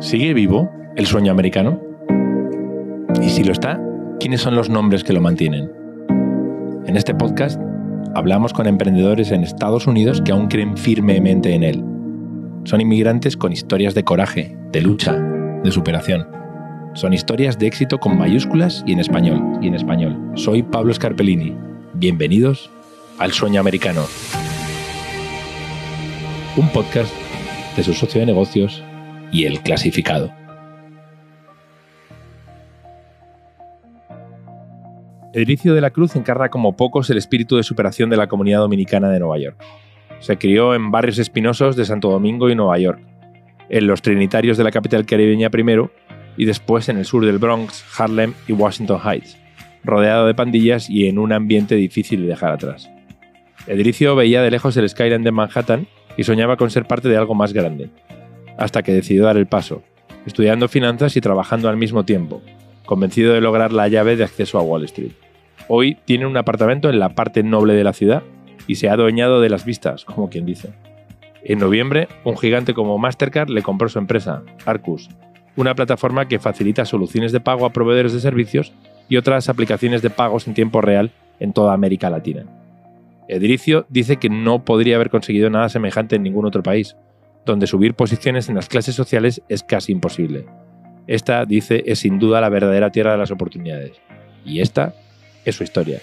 ¿Sigue vivo el sueño americano? Y si lo está, ¿quiénes son los nombres que lo mantienen? En este podcast hablamos con emprendedores en Estados Unidos que aún creen firmemente en él. Son inmigrantes con historias de coraje, de lucha, de superación. Son historias de éxito con mayúsculas y en español. Y en español. Soy Pablo Scarpellini. Bienvenidos al Sueño Americano. Un podcast de su socio de negocios y el clasificado. Edricio de la Cruz encarna como pocos el espíritu de superación de la comunidad dominicana de Nueva York. Se crió en barrios espinosos de Santo Domingo y Nueva York, en los trinitarios de la capital caribeña primero y después en el sur del Bronx, Harlem y Washington Heights, rodeado de pandillas y en un ambiente difícil de dejar atrás. Edricio veía de lejos el skyline de Manhattan y soñaba con ser parte de algo más grande, hasta que decidió dar el paso, estudiando finanzas y trabajando al mismo tiempo, convencido de lograr la llave de acceso a Wall Street. Hoy tiene un apartamento en la parte noble de la ciudad y se ha adueñado de las vistas, como quien dice. En noviembre, un gigante como Mastercard le compró su empresa, Arcus, una plataforma que facilita soluciones de pago a proveedores de servicios y otras aplicaciones de pagos en tiempo real en toda América Latina. Edricio dice que no podría haber conseguido nada semejante en ningún otro país, donde subir posiciones en las clases sociales es casi imposible. Esta, dice, es sin duda la verdadera tierra de las oportunidades. Y esta es su historia.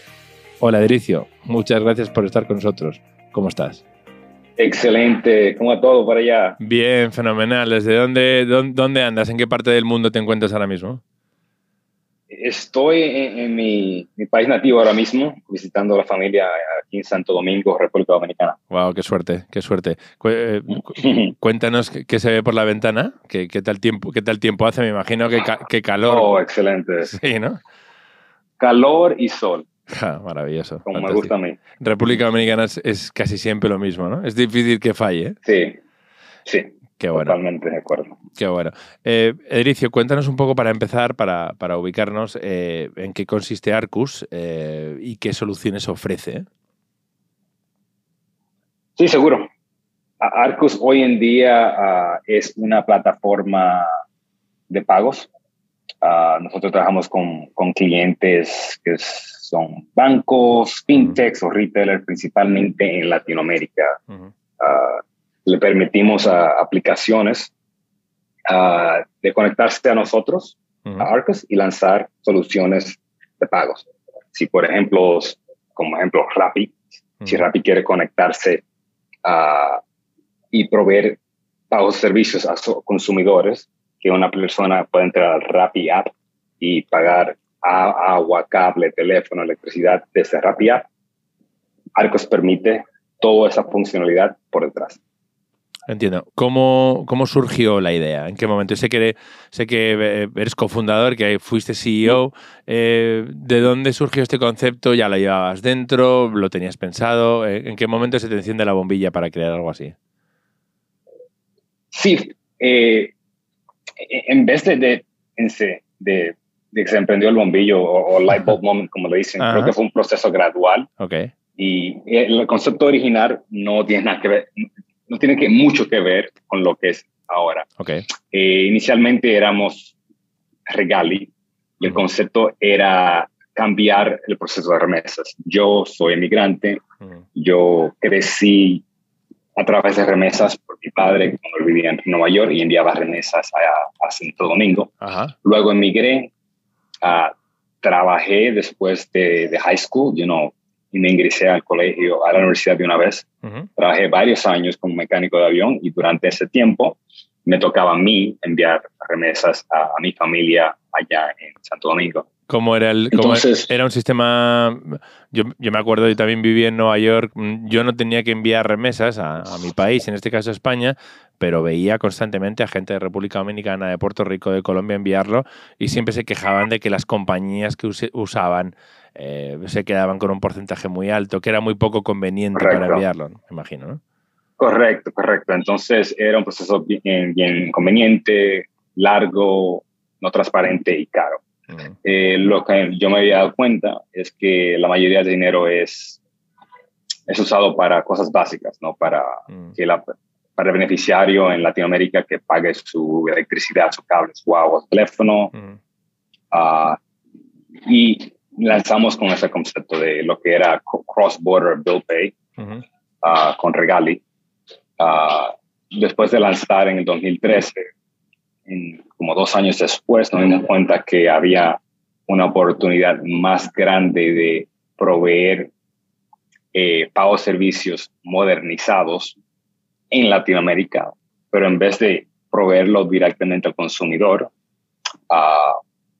Hola, Edricio. Muchas gracias por estar con nosotros. ¿Cómo estás? Excelente. ¿Cómo va todo por allá? Bien, fenomenal. ¿Desde dónde, dónde andas? ¿En qué parte del mundo te encuentras ahora mismo? Estoy en, mi, país nativo ahora mismo, visitando a la familia aquí en Santo Domingo, República Dominicana. Wow, qué suerte, qué suerte. Eh, cuéntanos qué se ve por la ventana, qué, tal tiempo, qué tal tiempo hace. Me imagino que, calor. Oh, excelente. Sí, ¿no? Calor y sol. maravilloso. Como me gusta a mí. República Dominicana es, casi siempre lo mismo, ¿no? Es difícil que falle. ¿eh? Sí, sí. Qué bueno. Totalmente de acuerdo. Qué bueno. Eh, Edricio, cuéntanos un poco para empezar, para, ubicarnos, eh, en qué consiste Arcus eh, y qué soluciones ofrece. Sí, seguro. Arcus hoy en día ah, es una plataforma de pagos. Ah, nosotros trabajamos con, clientes que son bancos, fintechs o retailers, principalmente en Latinoamérica le permitimos a aplicaciones de conectarse a nosotros, a Arcus, y lanzar soluciones de pagos. Si, por ejemplo, como ejemplo, Rappi, si Rappi quiere conectarse y proveer pagos servicios a consumidores, que una persona puede entrar al Rappi App y pagar agua, cable, teléfono, electricidad desde Rappi App, Arcos permite toda esa funcionalidad por detrás. Entiendo. ¿Cómo, ¿Cómo, surgió la idea? ¿En qué momento? Sé que, sé que eh, eres cofundador, que fuiste CEO. Eh, ¿De dónde surgió este concepto? ¿Ya lo llevabas dentro? ¿Lo tenías pensado? Eh, ¿En qué momento se te enciende la bombilla para crear algo así? Sí. en vez de, de, de, que se emprendió el bombillo o, light bulb moment, como le dicen, creo que fue un proceso gradual. Okay. Y el concepto original no tiene nada que ver, no tiene que, mucho que ver con lo que es ahora. Okay. Eh, inicialmente éramos Regali y el concepto era cambiar el proceso de remesas. Yo soy emigrante, yo crecí a través de remesas por mi padre cuando vivía en Nueva York y enviaba remesas a, Santo Domingo. Luego emigré, uh, trabajé después de, de, high school, you know, me ingresé al colegio, a la universidad de una vez. Trabajé varios años como mecánico de avión y durante ese tiempo me tocaba a mí enviar remesas a, mi familia allá en Santo Domingo. ¿Cómo era el Entonces, era un sistema? Yo, yo, me acuerdo, yo también viví en Nueva York. Yo no tenía que enviar remesas a, a, mi país, en este caso España, pero veía constantemente a gente de República Dominicana, de Puerto Rico, de Colombia enviarlo y siempre se quejaban de que las compañías que usaban eh, se quedaban con un porcentaje muy alto, que era muy poco conveniente para enviarlo, me imagino, ¿no? Correcto, correcto. Entonces era un proceso bien, bien conveniente, largo, no transparente y caro. Eh, lo que yo me había dado cuenta es que la mayoría del dinero es, es usado para cosas básicas, ¿no? Para que la para el beneficiario en Latinoamérica que pague su electricidad, su cable, su agua, su teléfono. Ah, y lanzamos con ese concepto de lo que era cross-border bill pay ah, con Regali. Ah, después de lanzar en el 2013, como dos años después, nos dimos cuenta que había una oportunidad más grande de proveer eh, pagos servicios modernizados en Latinoamérica, pero en vez de proveerlo directamente al consumidor, a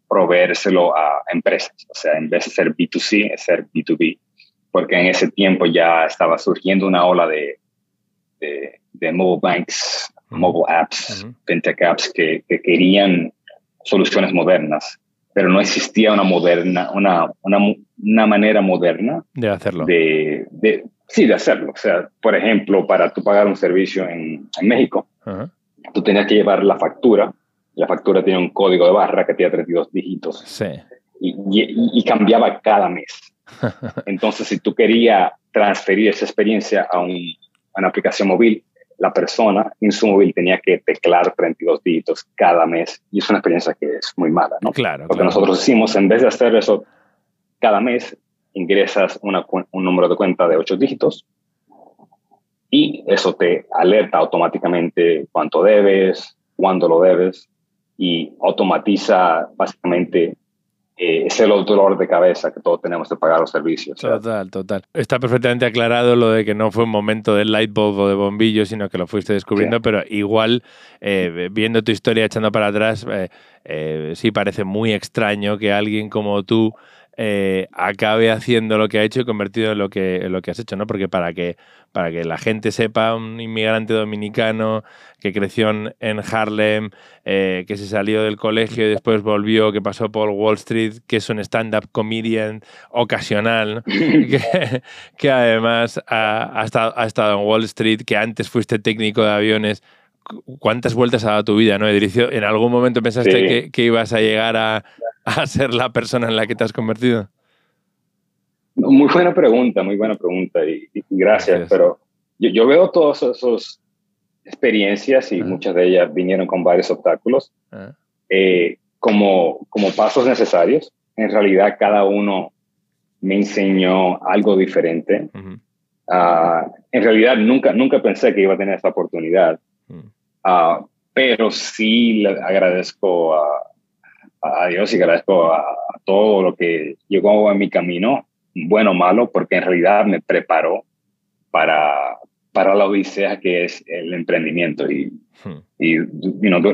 proveérselo a empresas. O sea, en vez de ser B2C, es ser B2B. Porque en ese tiempo ya estaba surgiendo una ola de, de, mobile banks, mobile apps, fintech apps que, que, querían soluciones modernas, pero no existía una moderna, una, una, una manera moderna de hacerlo. De, de, sí, de hacerlo. O sea, por ejemplo, para tú pagar un servicio en, en México, tú tenías que llevar la factura. La factura tiene un código de barra que tiene 32 dígitos. Sí. Y, y, cambiaba cada mes. Entonces, si tú querías transferir esa experiencia a, un, a una aplicación móvil, la persona en su móvil tenía que teclar 32 dígitos cada mes y es una experiencia que es muy mala, ¿no? Claro. Lo que nosotros hicimos, en vez de hacer eso cada mes, ingresas un número de cuenta de 8 dígitos y eso te alerta automáticamente cuánto debes, cuándo lo debes y automatiza básicamente eh, ese dolor de cabeza que todos tenemos de pagar los servicios. Total, total. Está perfectamente aclarado lo de que no fue un momento de light bulb o de bombillo, sino que lo fuiste descubriendo, pero igual, eh, viendo tu historia echando para atrás, eh, sí parece muy extraño que alguien como tú eh, acabe haciendo lo que ha hecho y convertido en lo que, en lo que has hecho, ¿no? Porque para que, para que la gente sepa, un inmigrante dominicano que creció en Harlem, eh, que se salió del colegio y después volvió, que pasó por Wall Street, que es un stand-up comedian ocasional, que, que, además ha, estado, ha estado en Wall Street, que antes fuiste técnico de aviones, cuántas vueltas ha dado tu vida, ¿no, Edricio? ¿En algún momento pensaste que, ibas a llegar a, ser la persona en la que te has convertido? Muy buena pregunta, muy buena pregunta y, gracias, pero yo, veo todas esas experiencias y muchas de ellas vinieron con varios obstáculos eh, como, como pasos necesarios. En realidad cada uno me enseñó algo diferente. Ah, en realidad nunca, nunca pensé que iba a tener esta oportunidad. Ah, pero sí le agradezco a, Dios y agradezco a, todo lo que llegó en mi camino, bueno o malo, porque en realidad me preparó para, para la odisea que es el emprendimiento. Y, hmm. y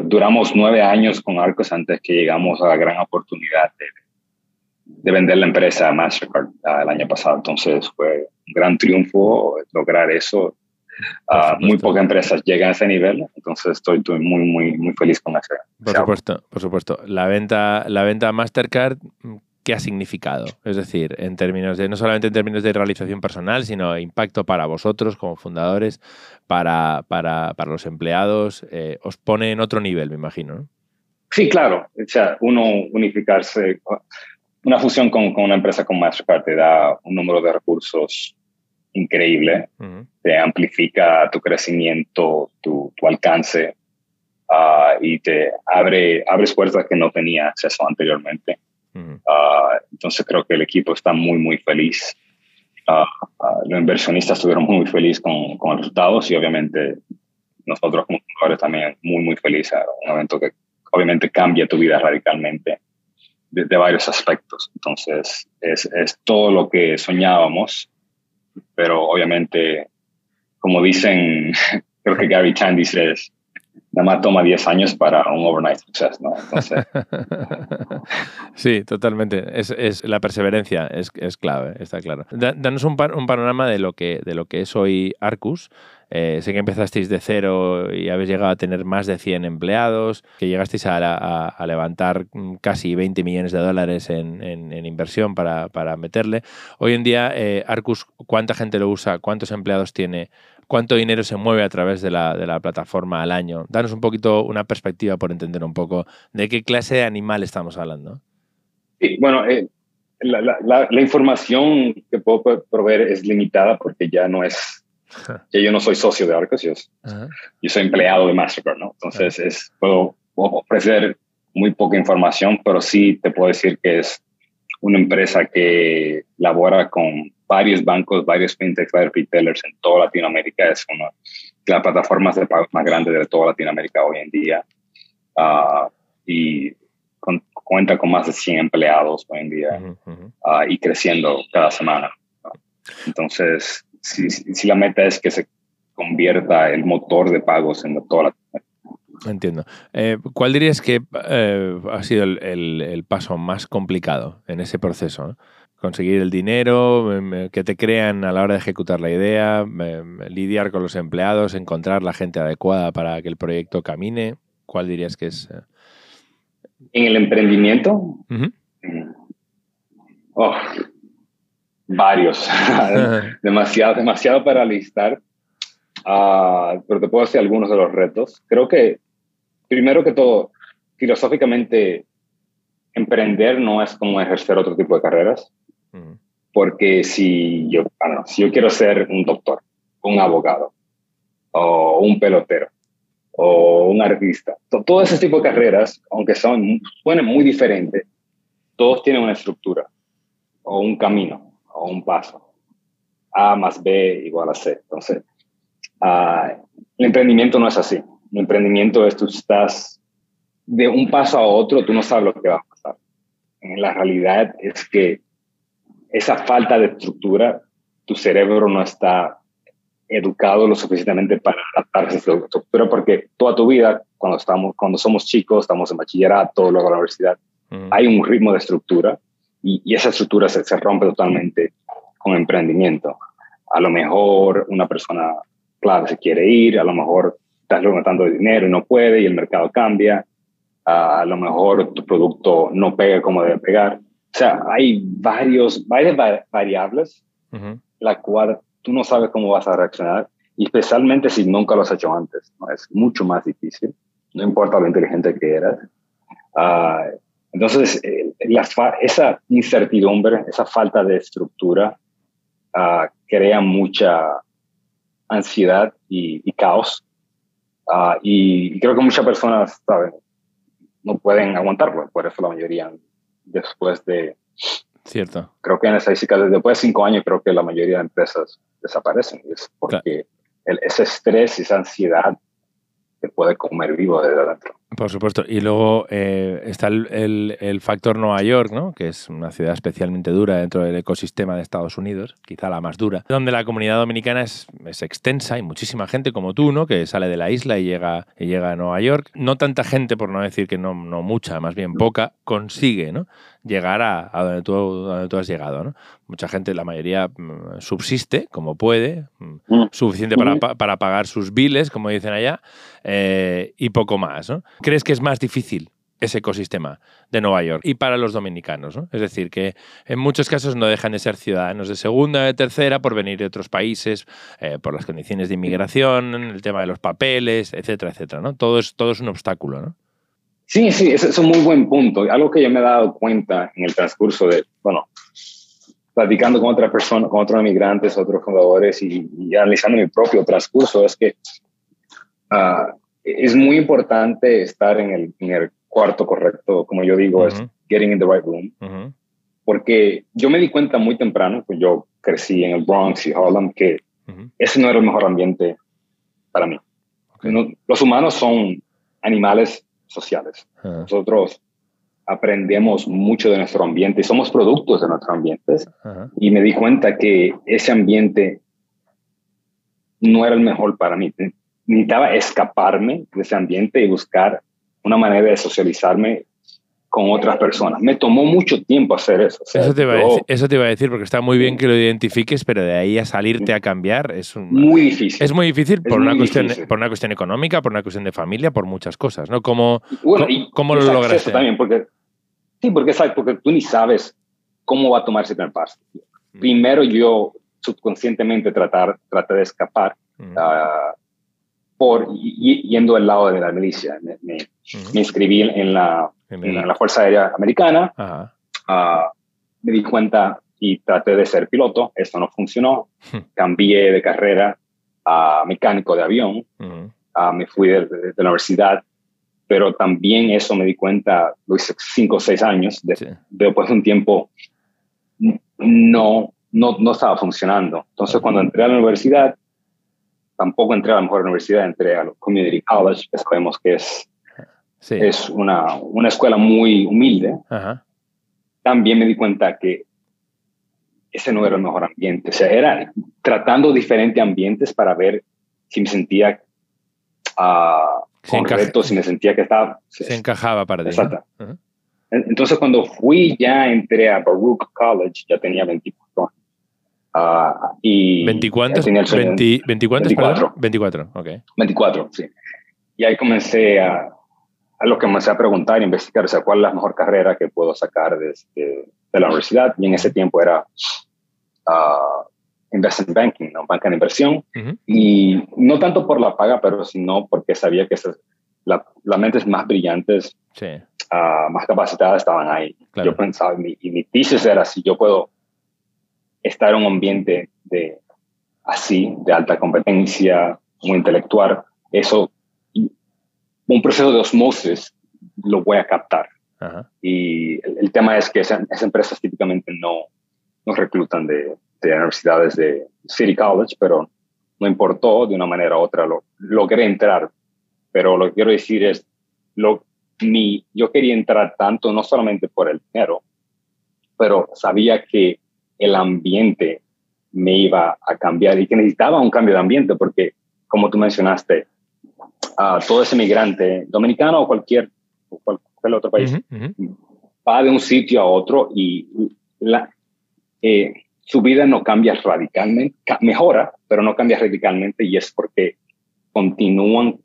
duramos nueve años con Arcos antes que llegamos a la gran oportunidad de, de vender la empresa a Mastercard ah, el año pasado. Entonces fue un gran triunfo lograr eso Ah, muy pocas empresas llegan a ese nivel, entonces estoy, muy, muy, muy feliz con eso. Por supuesto, por supuesto. La venta, la venta Mastercard, ¿qué ha significado? Es decir, en términos de, no solamente en términos de realización personal, sino impacto para vosotros como fundadores, para, para, para los empleados, eh, os pone en otro nivel, me imagino. Sí, claro. O sea, uno unificarse, una fusión con, con una empresa como Mastercard te da un número de recursos increíble, te amplifica tu crecimiento, tu, tu alcance ah, y te abre abres puertas que no tenía acceso anteriormente. Ah, entonces creo que el equipo está muy, muy feliz. Uh, los inversionistas estuvieron muy, felices con, con, los resultados y obviamente nosotros como jugadores también muy, muy felices. Un evento que obviamente cambia tu vida radicalmente de, de varios aspectos. Entonces es, es todo lo que soñábamos pero obviamente, como dicen, creo que Gary Chan dice, nada más toma 10 años para un overnight success, ¿no? sí, totalmente. Es, es la perseverancia es, es, clave, está claro. danos un, un, panorama de lo, que, de lo que es hoy Arcus. Eh, sé que empezasteis de cero y habéis llegado a tener más de 100 empleados, que llegasteis a, a, levantar casi 20 millones de dólares en, inversión para, meterle. Hoy en día, eh, Arcus, ¿cuánta gente lo usa? ¿Cuántos empleados tiene? ¿Cuánto dinero se mueve a través de la, plataforma al año? Danos un poquito una perspectiva por entender un poco de qué clase de animal estamos hablando. Sí, bueno, eh, la, información que puedo proveer es limitada porque ya no es que yo no soy socio de Arcos, yo, yo soy empleado de Mastercard, ¿no? Entonces, es, puedo ofrecer muy poca información, pero sí te puedo decir que es una empresa que labora con varios bancos, varios fintechs, varios retailers en toda Latinoamérica. Es una de las plataformas de pagos más grandes de toda Latinoamérica hoy en día. Ah, y cuenta con más de 100 empleados hoy en día ah, y creciendo cada semana. Entonces, si, si, la meta es que se convierta el motor de pagos en toda Latinoamérica. Entiendo. Eh, ¿Cuál dirías que eh, ha sido el, paso más complicado en ese proceso? Conseguir el dinero, em, eh, que te crean a la hora de ejecutar la idea, em, lidiar con los empleados, encontrar la gente adecuada para que el proyecto camine. ¿Cuál dirías que es? En el emprendimiento, mm. oh, varios, demasiado, demasiado para listar. Ah, pero te puedo decir algunos de los retos. Creo que primero que todo, filosóficamente, emprender no es como ejercer otro tipo de carreras. Porque si yo, si yo quiero ser un doctor, un abogado, o un pelotero, o un artista, todo ese tipo de carreras, aunque son, suenen muy diferentes, todos tienen una estructura, o un camino, o un paso. A más B igual a C. Entonces, uh, el emprendimiento no es así un emprendimiento es tú estás de un paso a otro, tú no sabes lo que va a pasar. La realidad es que esa falta de estructura, tu cerebro no está educado lo suficientemente para adaptarse a esa estructura, porque toda tu vida, cuando, estamos, cuando somos chicos, estamos en bachillerato, luego en la universidad, hay un ritmo de estructura y, y esa estructura se, se, rompe totalmente con emprendimiento. A lo mejor una persona, claro, se quiere ir, a lo mejor estás levantando dinero y no puede y el mercado cambia, a lo mejor tu producto no pega como debe pegar. O sea, hay varios, varias variables, la cual tú no sabes cómo vas a reaccionar, y especialmente si nunca lo has hecho antes. ¿no? Es mucho más difícil, no importa lo inteligente que eras. Uh, entonces, eh, la esa incertidumbre, esa falta de estructura, uh, crea mucha ansiedad y, y caos Ah, y, creo que muchas personas, ¿saben? No pueden aguantarlo, por eso la mayoría después de... Cierto. Creo que en estadística, después de cinco años, creo que la mayoría de empresas desaparecen. Es porque ese estrés, esa ansiedad, te puede comer vivo desde adentro. Por supuesto. Y luego eh, está el, factor Nueva York, ¿no? que es una ciudad especialmente dura dentro del ecosistema de Estados Unidos, quizá la más dura, donde la comunidad dominicana es, extensa y muchísima gente como tú, ¿no? que sale de la isla y llega, y llega a Nueva York. No tanta gente, por no decir que no, no mucha, más bien poca, consigue ¿no? llegar a, donde, tú, donde tú has llegado. ¿no? Mucha gente, la mayoría, mm, subsiste como puede, mm, mm. suficiente para, para, pagar sus biles, como dicen allá, eh, y poco más. ¿no? ¿Crees que es más difícil ese ecosistema de Nueva York y para los dominicanos. ¿no? Es decir, que en muchos casos no dejan de ser ciudadanos de segunda, de tercera, por venir de otros países, eh, por las condiciones de inmigración, el tema de los papeles, etcétera, etcétera. ¿no? Todo, es, todo es un obstáculo. ¿no? Sí, sí, ese es un muy buen punto. Algo que yo me he dado cuenta en el transcurso de, bueno, platicando con otras personas, con otros inmigrantes, otros fundadores y, analizando mi propio transcurso, es que uh, es muy importante estar en el, en el cuarto correcto, como yo digo, es getting in the right room. Porque yo me di cuenta muy temprano, pues yo crecí en el Bronx y Harlem, que ese no era el mejor ambiente para mí. los humanos son animales sociales. Nosotros aprendemos mucho de nuestro ambiente y somos productos de nuestro ambiente. Y me di cuenta que ese ambiente no era el mejor para mí necesitaba escaparme de ese ambiente y buscar una manera de socializarme con otras personas. Me tomó mucho tiempo hacer eso. eso, te iba a decir, porque está muy bien que lo identifiques, pero de ahí a salirte a cambiar es muy difícil. Es muy difícil por, una cuestión, por una cuestión económica, por una cuestión de familia, por muchas cosas, ¿no? ¿Cómo, ¿cómo, lo lograste? También, porque, sí, porque, ¿sabes? porque tú ni sabes cómo va a tomar ese primer paso. Mm. Primero yo subconscientemente tratar, traté de escapar. Mm por yendo al lado de la milicia. Me, inscribí en la, en la, Fuerza Aérea Americana, uh, me di cuenta y traté de ser piloto, esto no funcionó, cambié de carrera a mecánico de avión, me fui de, la universidad, pero también eso me di cuenta, lo hice cinco o seis años, después de un tiempo no, no, no estaba funcionando. Entonces, cuando entré a la universidad, tampoco entré a la mejor universidad, entré a Community College, que sabemos que es, es una, una, escuela muy humilde. También me di cuenta que ese no era el mejor ambiente. O sea, era tratando diferentes ambientes para ver si me sentía uh, correcto, si me sentía que estaba... Se encajaba para ti. Exacto. Entonces, cuando fui, ya entré a Baruch College, ya tenía 24 años. Uh, y 20 cuántos? 20, 24. 24, ok. 24, sí. Y ahí comencé a, a lo que comencé a preguntar, a investigar, o sea, cuál es la mejor carrera que puedo sacar de, de, de la universidad. Y en ese tiempo era uh, investment banking, ¿no? banca de inversión. Y no tanto por la paga, pero sino porque sabía que esas, la, las mentes más brillantes, sí. uh, más capacitadas estaban ahí. Yo pensaba, y mi tesis era si yo puedo estar en un ambiente de así, de alta competencia, muy intelectual, eso, un proceso de osmosis lo voy a captar. Y el, tema es que esas, empresas típicamente no, no reclutan de, de, universidades de City College, pero no importó, de una manera u otra lo, logré entrar. Pero lo que quiero decir es, lo, mi, yo quería entrar tanto no solamente por el dinero, pero sabía que el ambiente me iba a cambiar y que necesitaba un cambio de ambiente porque, como tú mencionaste, uh, todo ese migrante dominicano o cualquier, cualquier otro país va de un sitio a otro y la, eh, su vida no cambia radicalmente, mejora, pero no cambia radicalmente y es porque continúan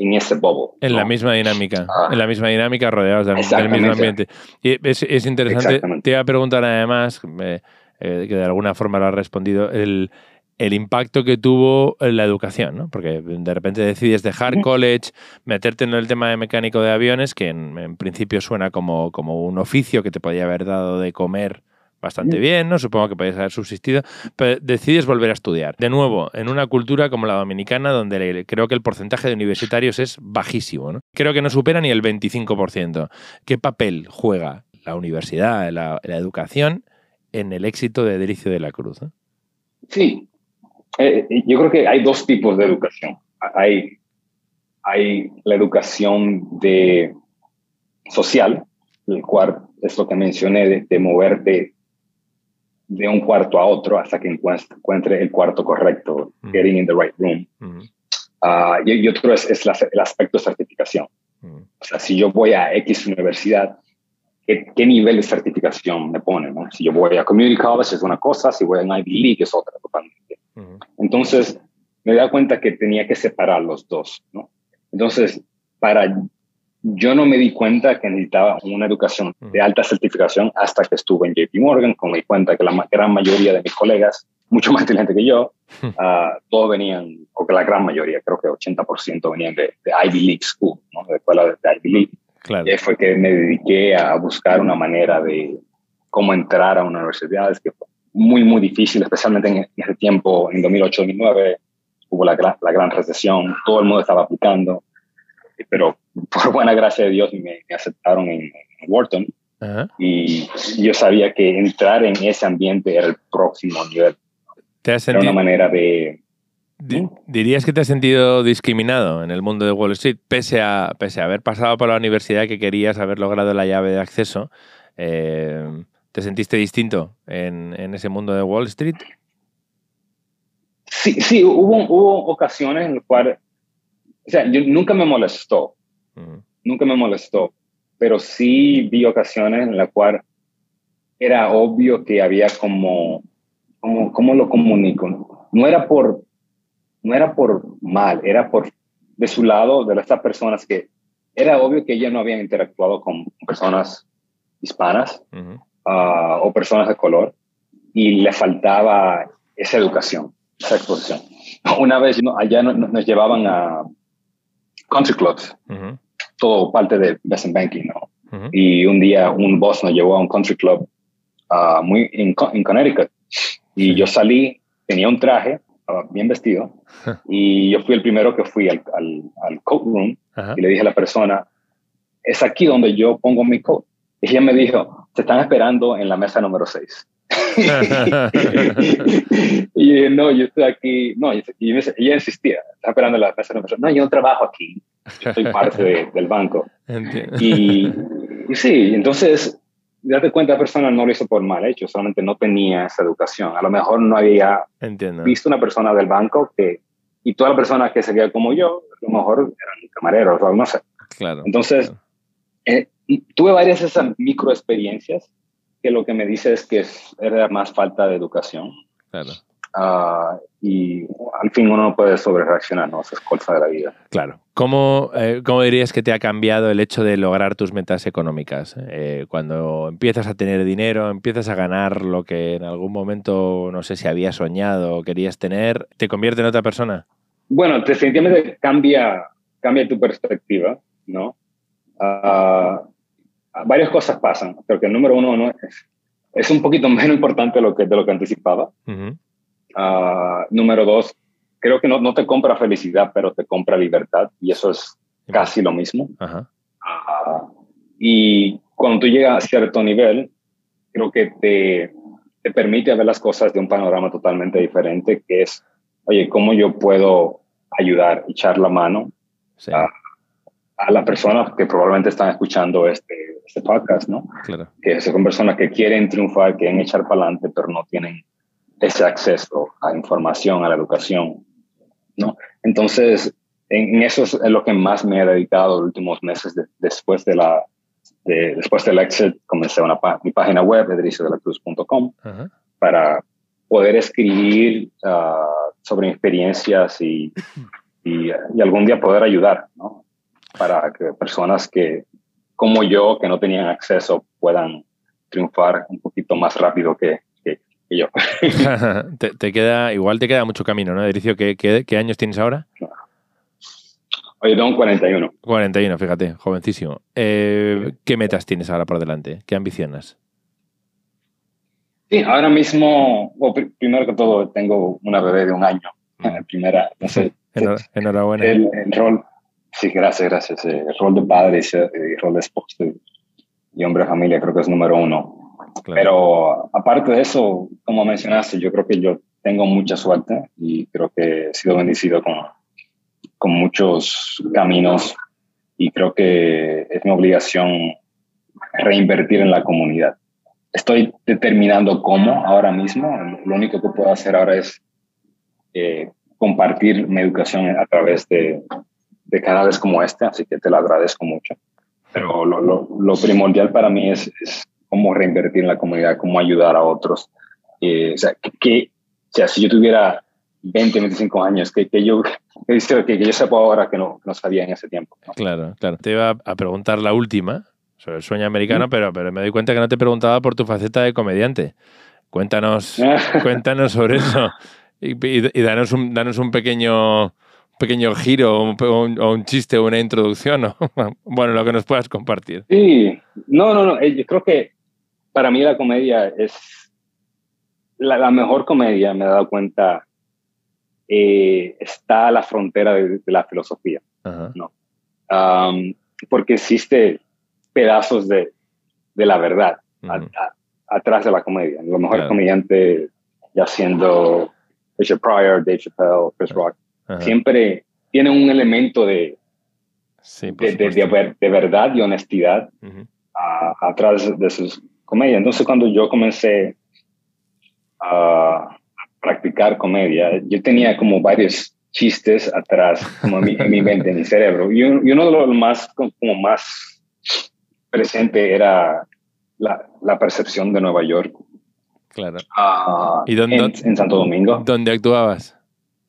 en ese bubble. En la misma dinámica, ah. en la misma dinámica rodeados del, mismo ambiente. Y es, es interesante, te iba a preguntar además, eh, que de alguna forma lo has respondido, el, el impacto que tuvo en la educación, ¿no? Porque de repente decides dejar college, meterte en el tema de mecánico de aviones, que en, en principio suena como, como un oficio que te podía haber dado de comer bastante bien, ¿no? Supongo que podéis haber subsistido, pero decides volver a estudiar. De nuevo, en una cultura como la dominicana, donde creo que el porcentaje de universitarios es bajísimo, ¿no? Creo que no supera ni el 25%. ¿Qué papel juega la universidad, la, educación, en el éxito de Delicio de la Cruz? Sí, eh, yo creo que hay dos tipos de educación. Hay, hay la educación de social, el cual es lo que mencioné, de, de moverte de un cuarto a otro hasta que encuentre el cuarto correcto, getting in the right room. Ah, y, otro es, el aspecto de certificación. O sea, si yo voy a X universidad, ¿qué, nivel de certificación me pone? Si yo voy a Community College es una cosa, si voy a Ivy League es otra totalmente. Entonces, me da cuenta que tenía que separar los dos. ¿no? Entonces, para yo no me di cuenta que necesitaba una educación de alta certificación hasta que estuve en JP Morgan, con me di cuenta que la gran mayoría de mis colegas, mucho más inteligentes que yo, uh, todos venían, o que la gran mayoría, creo que 80% venían de, Ivy League School, ¿no? de escuela de, Ivy League. Claro. Y fue que me dediqué a buscar una manera de cómo entrar a una universidad, es que fue muy, muy difícil, especialmente en, ese tiempo, en 2008-2009, hubo la, la gran recesión, todo el mundo estaba aplicando pero por buena gracia de Dios me, aceptaron en, Wharton. Y yo sabía que entrar en ese ambiente era el próximo nivel. ¿Te has sentido, era una manera de... ¿Dirías que te has sentido discriminado en el mundo de Wall Street, pese a, pese a haber pasado por la universidad que querías, haber logrado la llave de acceso? Eh, ¿Te sentiste distinto en, en, ese mundo de Wall Street? Sí, sí hubo, hubo ocasiones en las cuales o sea, yo, nunca me molestó, nunca me molestó, pero sí vi ocasiones en las cuales era obvio que había como, como, ¿cómo lo comunico? No era por, no era por mal, era por, de su lado, de estas personas que era obvio que ellas no habían interactuado con personas hispanas ah, o personas de color y le faltaba esa educación, esa exposición. Una vez allá nos llevaban a, country clubs, todo parte de investment banking, ¿no? Y un día un boss nos llevó a un country club uh, muy en, Connecticut. Y yo salí, tenía un traje, bien vestido, y yo fui el primero que fui al, al, al coat room y le dije a la persona, es aquí donde yo pongo mi coat. Y ella me dijo, se están esperando en la mesa número 6. y no, yo estoy aquí, no, y, ella insistía, está esperando la mesa número 6. No, yo no trabajo aquí, yo soy parte del banco. Y, y, sí, entonces, date cuenta, la persona no lo hizo por mal hecho, solamente no tenía esa educación. A lo mejor no había visto una persona del banco que, y toda la persona que sería como yo, a lo mejor eran camareros o no sé. Claro. Entonces, eh, tuve varias de esas microexperiencias que lo que me dice es que era más falta de educación. Claro. Ah, y al fin uno no puede sobrereaccionar, ¿no? es cosa de la vida. Claro. ¿Cómo, eh, ¿Cómo, dirías que te ha cambiado el hecho de lograr tus metas económicas? Eh, cuando empiezas a tener dinero, empiezas a ganar lo que en algún momento, no sé si habías soñado o querías tener, ¿te convierte en otra persona? Bueno, definitivamente cambia, cambia tu perspectiva, ¿no? Uh, varias cosas pasan. Creo que el número uno no es, es un poquito menos importante de lo que, de lo que anticipaba. Uh, número dos, creo que no, no, te compra felicidad, pero te compra libertad y eso es casi lo mismo. Uh, y cuando tú llegas a cierto nivel, creo que te, te permite ver las cosas de un panorama totalmente diferente, que es, oye, ¿cómo yo puedo ayudar, echar la mano sí a las personas que probablemente están escuchando este, este podcast, ¿no? Claro. Que son personas que quieren triunfar, quieren echar para adelante, pero no tienen ese acceso a información, a la educación, ¿no? Entonces, en, eso es lo que más me he dedicado los últimos meses después de la después del exit comencé una mi página web edriciodelacruz.com para poder escribir ah, sobre experiencias y, y, y, algún día poder ayudar, ¿no? Para que personas que, como yo, que no tenían acceso, puedan triunfar un poquito más rápido que, que, yo. te, queda, igual te queda mucho camino, ¿no, Dericio? ¿Qué, qué, años tienes ahora? Hoy tengo 41. 41, fíjate, jovencísimo. Eh, ¿Qué metas tienes ahora por delante? ¿Qué ambicionas? Sí, ahora mismo, primero que todo, tengo una bebé de un año. Mm. Primera, no sé, Enhorabuena. El, el, rol, Sí, gracias, gracias. Eh, el rol de padre y el rol de esposo y hombre de familia creo que es número uno. Pero aparte de eso, como mencionaste, yo creo que yo tengo mucha suerte y creo que he sido bendecido con, con muchos caminos y creo que es mi obligación reinvertir en la comunidad. Estoy determinando cómo ahora mismo. Lo único que puedo hacer ahora es eh, compartir mi educación a través de, de canales como este, así que te lo agradezco mucho. Pero lo, lo, lo primordial para mí es, es, cómo reinvertir en la comunidad, cómo ayudar a otros. Eh, o, sea, que, o sea, si yo tuviera 20, 25 años, que, que yo que, que, yo sepa ahora que no, no sabía en ese tiempo. Claro, claro. Te iba a preguntar la última sobre el sueño americano, pero, pero me doy cuenta que no te preguntaba por tu faceta de comediante. Cuéntanos, cuéntanos sobre eso y, y, y danos, un, danos un pequeño pequeño giro o un, chiste o una introducción, ¿no? bueno, lo que nos puedas compartir. Sí, no, no, no, eh, yo creo que para mí la comedia es la, mejor comedia, me he dado cuenta, eh, está a la frontera de, la filosofía, ¿no? porque existe pedazos de, de la verdad atrás de la comedia. Lo mejor comediante, ya siendo Richard Pryor, Dave Chappelle, Chris Rock, siempre tiene un elemento de, de, de, verdad y honestidad atrás de sus comedias. Entonces, cuando yo comencé a practicar comedia, yo tenía como varios chistes atrás, como en mi, mente, en mi cerebro. Y, uno de los más, como más presente era la, la percepción de Nueva York. Claro. Ah, ¿Y dónde, en, Santo Domingo. ¿Dónde actuabas?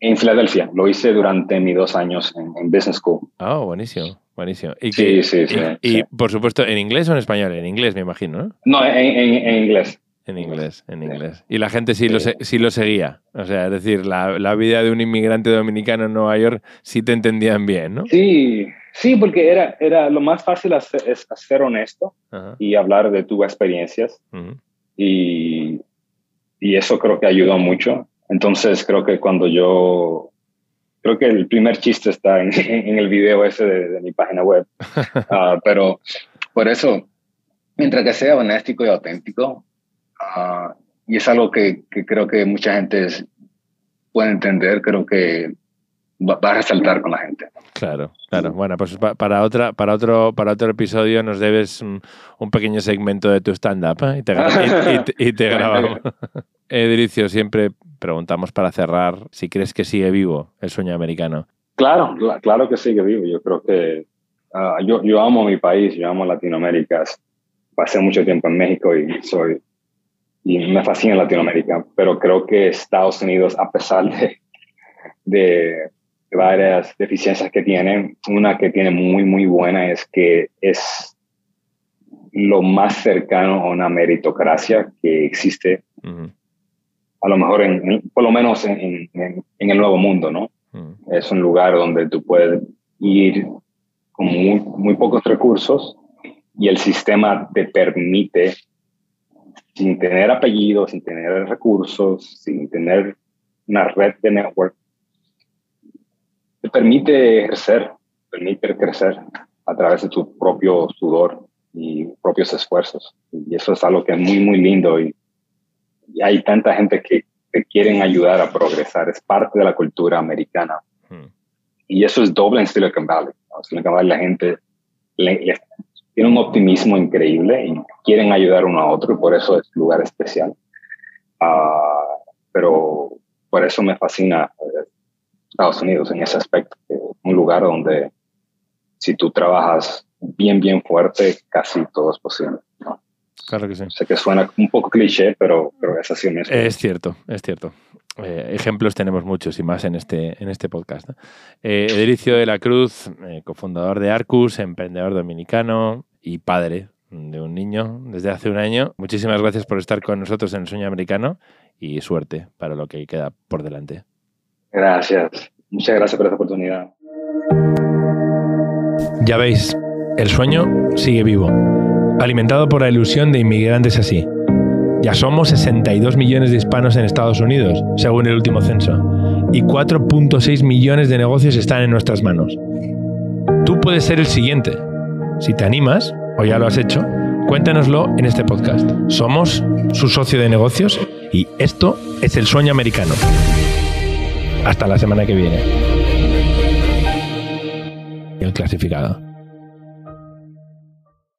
En Filadelfia, lo hice durante mis dos años en, Business School. Ah, buenísimo, buenísimo. ¿Y sí, sí, sí, y, por supuesto, ¿en inglés o en español? En inglés, me imagino, ¿no? No, en, inglés. En inglés, en inglés. Y la gente sí, Lo, sí lo seguía. O sea, es decir, la, la, vida de un inmigrante dominicano en Nueva York sí te entendían bien, ¿no? Sí, sí, porque era, era lo más fácil hacer, es ser honesto y hablar de tus experiencias. y, y, eso creo que ayudó mucho Entonces creo que cuando yo, creo que el primer chiste está en, el video ese de, mi página web, ah, pero por eso, mientras que sea honesto y auténtico, uh, y es algo que, que, creo que mucha gente puede entender, creo que va, a resaltar con la gente. Claro, claro. Bueno, pues para otra, para otro, para otro episodio nos debes un, pequeño segmento de tu stand-up ¿eh? y te, y, te, grabamos. Edricio, siempre preguntamos para cerrar si crees que sigue vivo el sueño americano. Claro, claro que sigue vivo. Yo creo que ah, yo, yo amo mi país, yo amo Latinoamérica. Pasé mucho tiempo en México y soy y me fascina Latinoamérica, pero creo que Estados Unidos, a pesar de, de varias deficiencias que tiene, una que tiene muy, muy buena es que es lo más cercano a una meritocracia que existe, a lo mejor, en, por lo menos en, en, el Nuevo Mundo, ¿no? Es un lugar donde tú puedes ir con muy, muy pocos recursos y el sistema te permite sin tener apellido, sin tener recursos, sin tener una red de network, te permite crecer, permite crecer a través de tu propio sudor y propios esfuerzos. Y eso es algo que es muy, muy lindo y, hay tanta gente que, que quieren ayudar a progresar. Es parte de la cultura americana. Hmm. Y eso es doble en Silicon Valley. En Silicon Valley la gente le, tiene un optimismo increíble y quieren ayudar uno a otro y por eso es lugar especial. Ah, pero por eso me fascina eh, Estados Unidos en ese aspecto, un lugar donde si tú trabajas bien, bien fuerte, casi todo es posible. Claro que sí. Sé que suena un poco cliché, pero, pero es así mismo. Es cierto, es cierto. Eh, ejemplos tenemos muchos y más en este, en este podcast. Eh, Edricio de la Cruz, eh, cofundador de Arcus, emprendedor dominicano y padre de un niño desde hace un año. Muchísimas gracias por estar con nosotros en el Sueño Americano y suerte para lo que queda por delante. Gracias. Muchas gracias por esta oportunidad. Ya veis, el sueño sigue vivo, alimentado por la ilusión de inmigrantes así ya somos 62 millones de hispanos en Estados Unidos, según el último censo, y 4.6 millones de negocios están en nuestras manos. Tú puedes ser el siguiente. Si te animas, o ya lo has hecho, cuéntanoslo en este podcast. Somos su socio de negocios y esto es el sueño americano. Hasta la semana que viene. El clasificado.